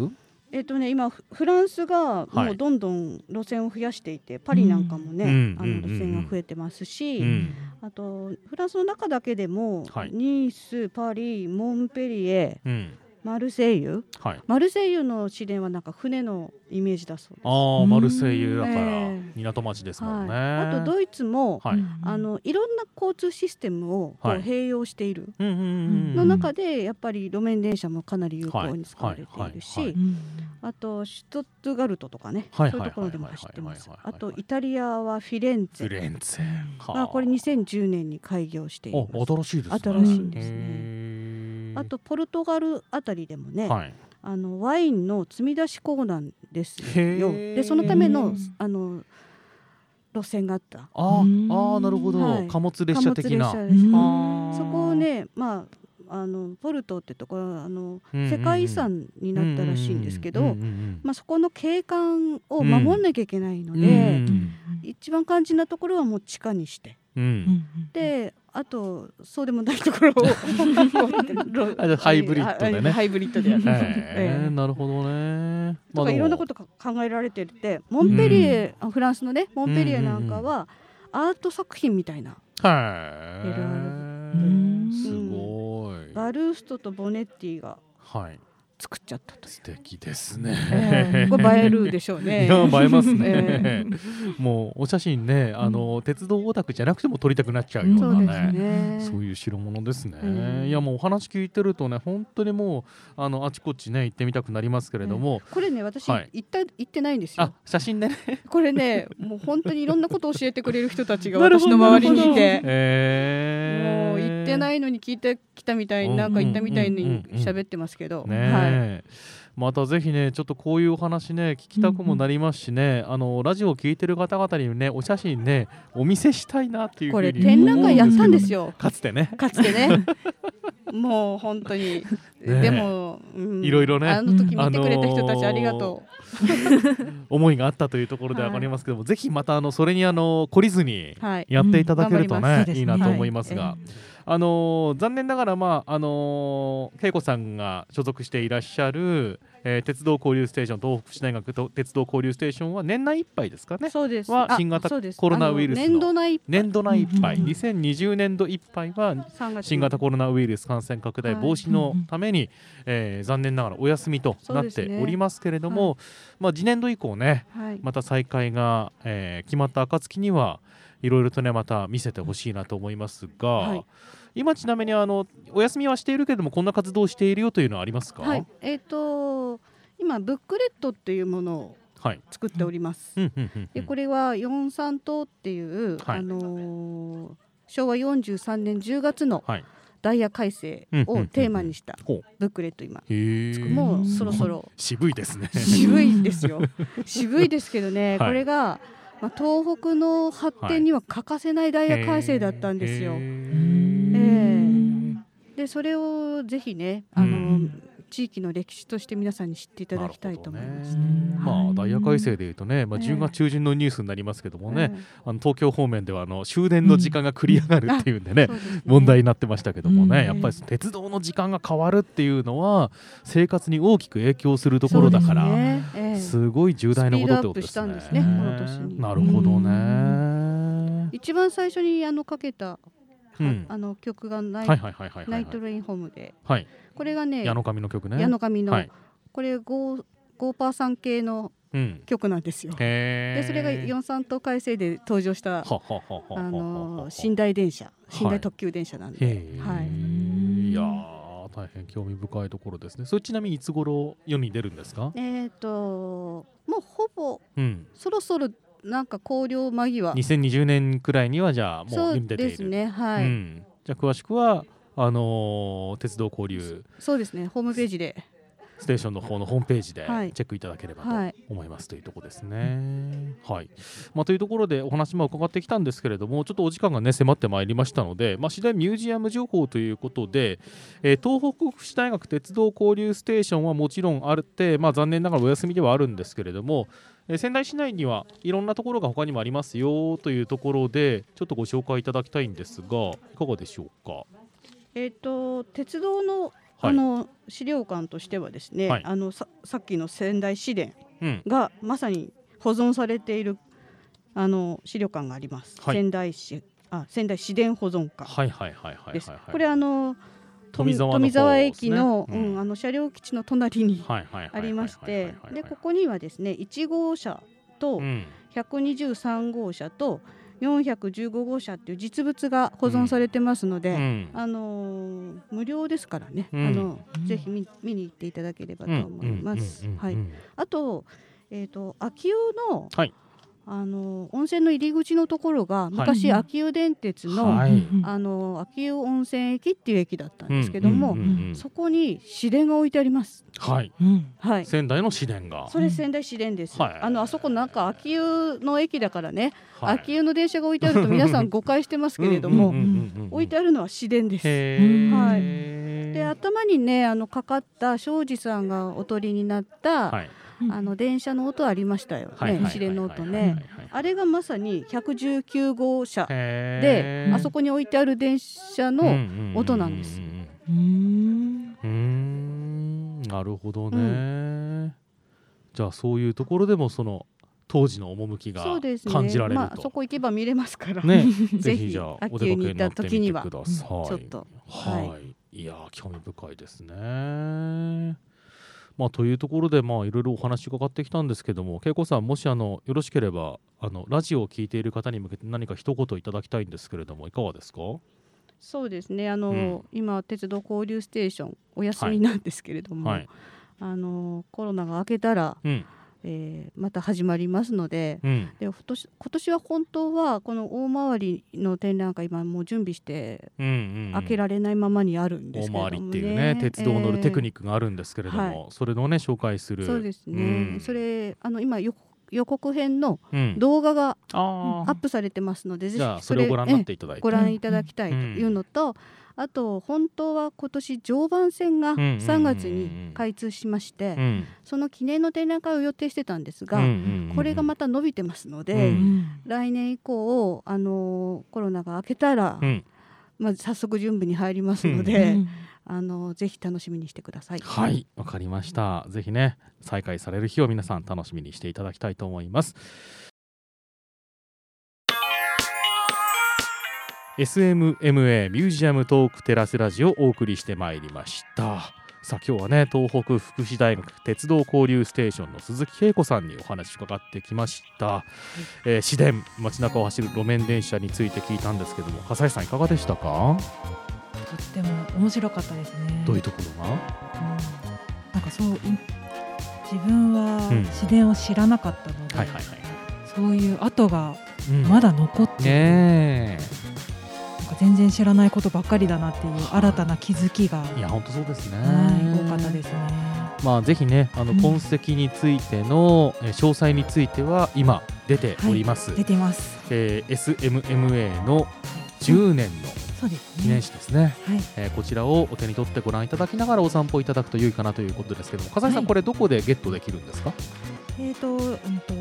えっとね、今フランスがもうどんどん路線を増やしていて、はい、パリなんかもね、うん、あの路線が増えてますし、うん、あとフランスの中だけでも、はい、ニースパリモンペリエ、うんマルセイユ、はい、マルセイユの市電はなんか船のイメージだそうです。ああマルセイユ。だから港町ですもんね、はい、あとドイツも、はい、あのいろんな交通システムをこう併用しているの中でやっぱり路面電車もかなり有効に使われているしあとシュトットガルトとかね、そういうところでも走ってます。あとイタリアはフィレンツェ。フィレンツェ、まあ、これ2010年に開業しています。新しいですね。新しいんですね。あとポルトガルあたりでもね、はい、あのワインの積み出し港なんですよ。でそのためのあの路線があった。ああなるほど、はい、貨物列車的な。そこをねまああのポルトってところあの、世界遺産になったらしいんですけど、まあ、そこの景観を守んなきゃいけないので、一番肝心なところはもう地下にして、であとそうでもないところを。ハイブリッドでね。ハイブリッドでやる、えー、なるほどね、とかいろんなこと考えられててモンペリエ、うん、フランスのねモンペリエなんかはアート作品みたいな、はい、すごい。バルーストとボネッティが。はい作っちゃったと。素敵ですね、えー、これ映えるでしょうね。いや映えますね、えー、もうお写真ねあの、うん、鉄道オタクじゃなくても撮りたくなっちゃうようなねね、そういう代物ですね、うん、いやもうお話聞いてるとね本当にもうあのあちこちね行ってみたくなりますけれども、これね私、はい、行った行ってないんですよ。あ写真でね。これねもう本当にいろんなことを教えてくれる人たちが私の周りにいて、えー、もうてないのに聞いてきたみたいになんか行ったみたいに喋ってますけど、ね、はい。またぜひねちょっとこういうお話ね聞きたくもなりますしね、うんうん、あのラジオを聞いてる方々にねお写真ねお見せしたいなっていうこれ展覧会やったんですよ。かつてね。かつてね。もう本当に、ね、でも、うん、いろいろね。あの時見てくれた人たちありがとう、思いがあったというところでわかりますけども、はい、ぜひまたあのそれにあの懲りずにやっていただけるとね、いいなと思いますが。あのー、残念ながら、まああのー、恵子さんが所属していらっしゃる、えー、鉄道交流ステーション東北市大学と鉄道交流ステーションは年内いっぱいですかね。そうです。は新型コロナウイルスの。年度内いっぱい。年度内いっぱい、2020年度いっぱいは新型コロナウイルス感染拡大防止のために、はい、えー、残念ながらお休みとなっておりますけれども、ねはい、まあ、次年度以降ね、はい、また再開が、えー、決まった暁にはいろいろとねまた見せてほしいなと思いますが、はい、今ちなみにあのお休みはしているけれどもこんな活動をしているよというのはありますか、はい、えっ、ー、と今ブックレットっていうものを作っております。でこれは四三島っていう、はい、あのー、昭和43年10月の、ダイヤ改正をテーマにしたブックレット今。もうそろそろ。渋いですね。渋いですよ。渋いですけどね、これがまあ、東北の発展には欠かせないダイヤ改正だったんですよ。はい、えー、でそれをぜひねあの、うん地域の歴史として皆さんに知っていただきたいと思いますね。ね。まあダイヤ改正でいうとね、まあ10月中旬のニュースになりますけどもね、あの東京方面ではあの終電の時間が繰り上がるっていうん。でね、問題になってましたけどもね、やっぱり鉄道の時間が変わるっていうのは生活に大きく影響するところだから、すごい重大なことってことですね。なるほどね。一番最初にあのかけたうん、あの曲がナイ,、ナイトレインホームで、はい、これがね矢野神の曲ね。矢野神の、はい、これゴーゴーパーさん系の曲なんですよ。うん、でそれが四三島改正で登場したあの寝台電車。寝台特急電車なんで、はい、いや大変興味深いところですね。それちなみにいつ頃世に出るんですか？えっ、ともうほぼ、うん、そろそろなんか考慮間際。2020年くらいにはじゃあもう出ている。ですねはい、うん、じゃあ詳しくはあのー、鉄道交流そうですねホームページで。ステーションの方のホームページでチェックいただければと思います、というところですね。はい、まあ、というところでお話も伺ってきたんですけれどもちょっとお時間がね迫ってまいりましたので、まあ、次第ミュージアム情報ということで、えー、東北福祉大学鉄道交流ステーションはもちろんあって、まあ、残念ながらお休みではあるんですけれどもえ仙台市内にはいろんなところが他にもありますよというところでちょっとご紹介いただきたいんですがいかがでしょうか？えっ、と鉄道のあの資料館としてはですね、はい、あのささっきの仙台市電がまさに保存されているあの資料館があります。はい、仙台市あ仙台市電保存館はいはいはいはいです。これあの富沢、駅の,、うん、あの車両基地の隣にありまして。でここにはですね1号車と123号車と415号車っていう実物が保存されてますので、うん、あのー、無料ですからね、うん、あのぜひ見見に行っていただければと思います。はい、あと,、えーと、秋代の、はいあの温泉の入り口のところが昔、はい。秋保電鉄の、はい。あの秋保温泉駅っていう駅だったんですけども、うんうんうんうん。そこに市電が置いてあります。はい。うん。はい。仙台の市電が。それ仙台市電です。はい。あのあそこなんか秋保の駅だからね、はい。秋保の電車が置いてあると皆さん 誤解してますけれども、置いてあるのは市電です。へはい。ーで頭にねあのかかった庄司さんがおとりになった、はいあの電車の音ありましたよね。はいはい市電の音ね。あれがまさに119号車であそこに置いてある電車の音なんです。うんなるほどね、じゃあそういうところでもその当時の趣が感じられると。まあそこ行けば見れますからね。ぜ ぜひひじゃあお秋出かけに行った時には。ちょっとはい、、はいやー興味深いですね。まあ、というところで、まあ、いろいろお話伺ってきたんですけども恵子さんもしあのよろしければあのラジオを聞いている方に向けて何か一言いただきたいんですけれどもいかがですか？そうですね。あの、うん。今鉄道交流ステーションお休みなんですけれども、はい。あのコロナが明けたら、うんえーまた始まりますのでうん。で今年今年は本当はこの大回りの展覧会今もう準備してうんうん開けられないままにあるんです大けれども、ね。回りっていうね鉄道を乗るテクニッックがあるんですけれども、はい。それのね紹介する。そうですね、うん。それあの今予告編のうん。動画がアップされてますので、ぜじゃあひそれをご覧になってえいただいて。えご覧いただきたいというのと、あと本当は今年常磐線がうんうんうんうん3月に開通しまして、うんその記念の展覧会を予定してたんですが、うんうんうんうんこれがまた伸びてますので、ううんん来年以降あのコロナが明けたら、うんまず早速準備に入りますのうで、んあのぜひ楽しみにしてください。はい、わかりました。ぜひね、再開される日を皆さん楽しみにしていただきたいと思います。SMMA ミュージアムトークテラスラジオをお送りしてまいりました。さあ今日はね東北福祉大学鉄道交流ステーションの鈴木恵子さんにお話伺ってきました、えー市電街中を走る路面電車について聞いたんですけども笠井さんいかがでしたか？とっても面白かったですね。どういうところが？うん。なんかそうい自分はうん。市電を知らなかったので、はいはいはい、そういう跡がうん。まだ残っている、ねなんか全然知らないことばっかりだなっていう新たな気づきが、えいや本当そうですねはい、多かったですね。まあ、ぜひねあのうん痕跡についての、えー詳細については今出ております、出てます。えー SMMA の10年のそうです記念ね。誌ですね、はい。えーこちらをお手に取ってご覧いただきながらお散歩いただくと良いかなということですけども笠井さん、はいこれどこでゲットできるんですか？えっ、と、うんと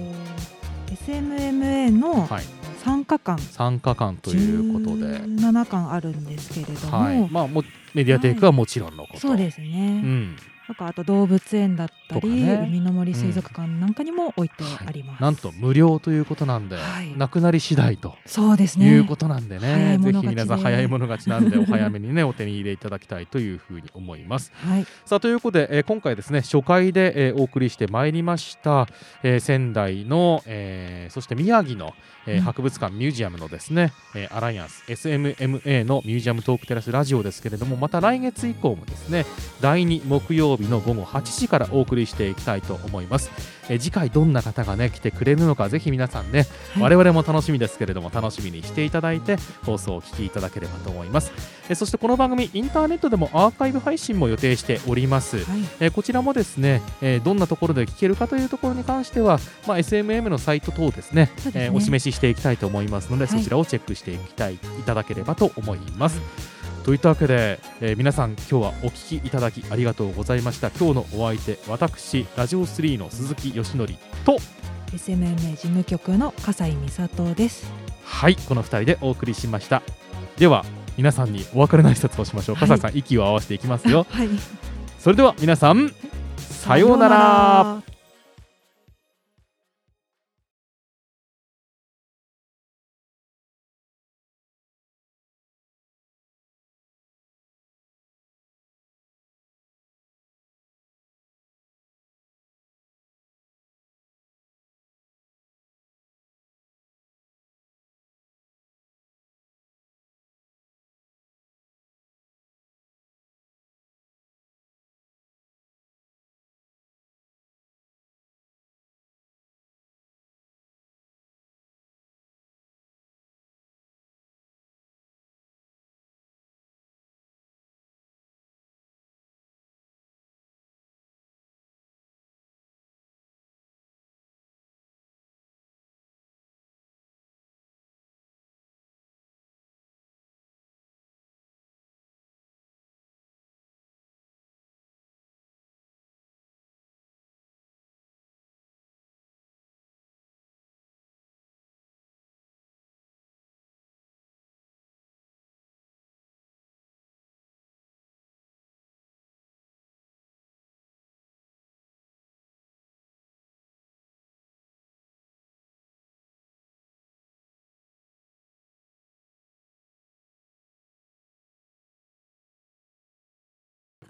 SMMA のはい参加館、参加館ということで、17館あるんですけれども、はい。まあ、もメディアテイクはもちろんのこと、そうですね。うん、なんかあと動物園だったり、ね海の森水族館なんかにも置いてあります。なんと無料ということなんで、はいなくなり次第とそうですね。いうことなんでね、ぜひ皆さん早い者勝ちなんで お早めにねお手に入れいただきたいというふうに思います。はい。さあということで、えー今回ですね初回で、えーお送りしてまいりました、えー仙台の、えーそして宮城の、えーうん博物館ミュージアムのですね、えーアライアンス SMMA のミュージアムトークテラスラジオですけれどもまた来月以降もですね第2木曜日の午後8時からお送りしていきたいと思います、えー次回どんな方がね来てくれるのかぜひ皆さんね、はい。我々も楽しみですけれども楽しみにしていただいて放送をお聞きいただければと思います、えーそしてこの番組インターネットでもアーカイブ配信も予定しております、はい。えーこちらもですね、えーどんなところで聞けるかというところに関しては、まあ、SMM のサイト等ですねですね。えーお示ししていきたいと思いますので、はい。そちらをチェックしていきたいいただければと思います。といったわけで、えー皆さん今日はお聞きいただきありがとうございました今日のお相手私ラジオ3の鈴木よしのりと SMMA 事務局の笠井美里です。はいこの2人でお送りしましたでは皆さんにお別れの挨拶をしましょう、はい笠井さん息を合わせていきますよ はい。それでは皆さんさようなら。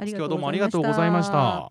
今日はどうもありがとうございました。